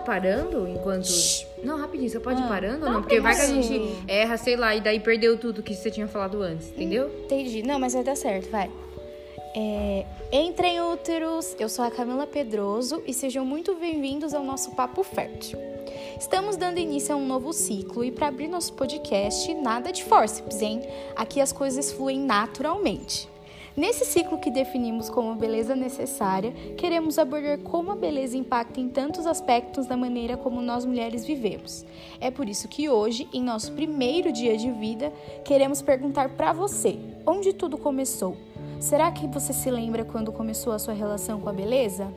parando enquanto. Não, rapidinho, você pode ir Ah, parando ou não? Porque vai que a gente erra, sei lá, e daí perdeu tudo que você tinha falado antes, entendeu? Entendi. Não, mas vai dar certo, vai. É, entrem úteros, eu sou a Camila Pedroso e sejam muito bem-vindos ao nosso Papo Fértil. Estamos dando início a um novo ciclo e para abrir nosso podcast, nada de forceps, hein? Aqui as coisas fluem naturalmente. Nesse ciclo que definimos como beleza necessária, queremos abordar como a beleza impacta em tantos aspectos da maneira como nós mulheres vivemos. É por isso que hoje, em nosso primeiro dia de vida, queremos perguntar para você: onde tudo começou? Será que você se lembra quando começou a sua relação com a beleza?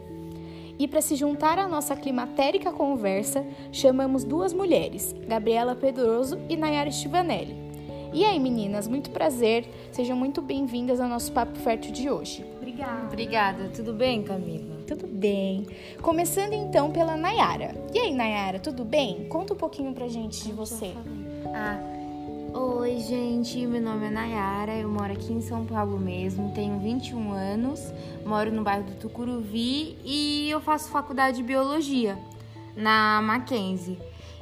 E para se juntar à nossa climatérica conversa, chamamos duas mulheres, Gabriela Pedroso e Nayara Stivanelli. E aí, meninas, muito prazer. Sejam muito bem-vindas ao nosso Papo Fértil de hoje. Obrigada. Obrigada. Tudo bem, Camila? Tudo bem. Começando então pela Nayara. E aí, Nayara, tudo bem? Conta um pouquinho pra gente de você. Ah, oi, gente. Meu nome é Nayara. Eu moro aqui em São Paulo mesmo. Tenho 21 anos. Moro no bairro do Tucuruvi e eu faço faculdade de biologia na Mackenzie.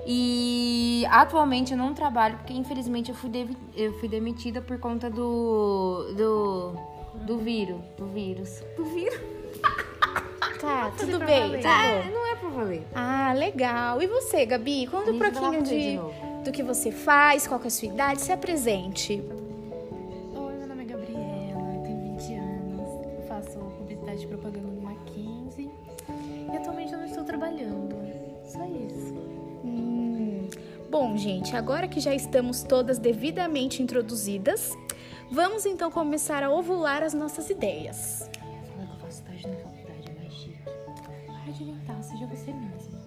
E atualmente eu não trabalho porque infelizmente eu fui, eu fui demitida por conta do do do vírus, do vírus. Do vírus? Tá, tudo pra bem, tá É, não é pra valer. Ah, legal. E você, Gabi? Conta um pouquinho de de, do que você faz, qual que é a sua idade, se apresente. Oi, meu nome é Gabriela, eu tenho 20 anos, eu faço publicidade e propaganda no Mackenzie e atualmente eu não estou trabalhando. Só isso. Bom, gente, agora que já estamos todas devidamente introduzidas, vamos então começar a ovular as nossas ideias. Falar que eu faço estágio na faculdade é mais chique. Para de inventar, seja você mesma.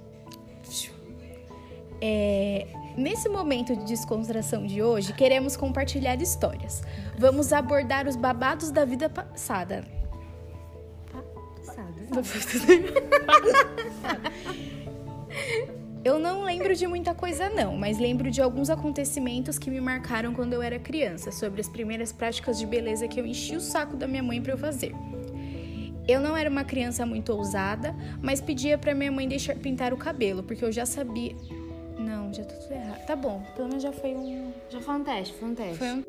É, nesse momento de descontração de hoje, queremos compartilhar histórias. Vamos abordar os babados da vida passada. Eu não lembro de muita coisa não, mas lembro de alguns acontecimentos que me marcaram quando eu era criança, sobre as primeiras práticas de beleza que eu enchi o saco da minha mãe para eu fazer. Eu não era uma criança muito ousada, mas pedia pra minha mãe deixar pintar o cabelo, porque eu já sabia. Não, já tá tudo errado. Tá bom, pelo menos já foi um. Já foi um teste, foi um teste. Foi um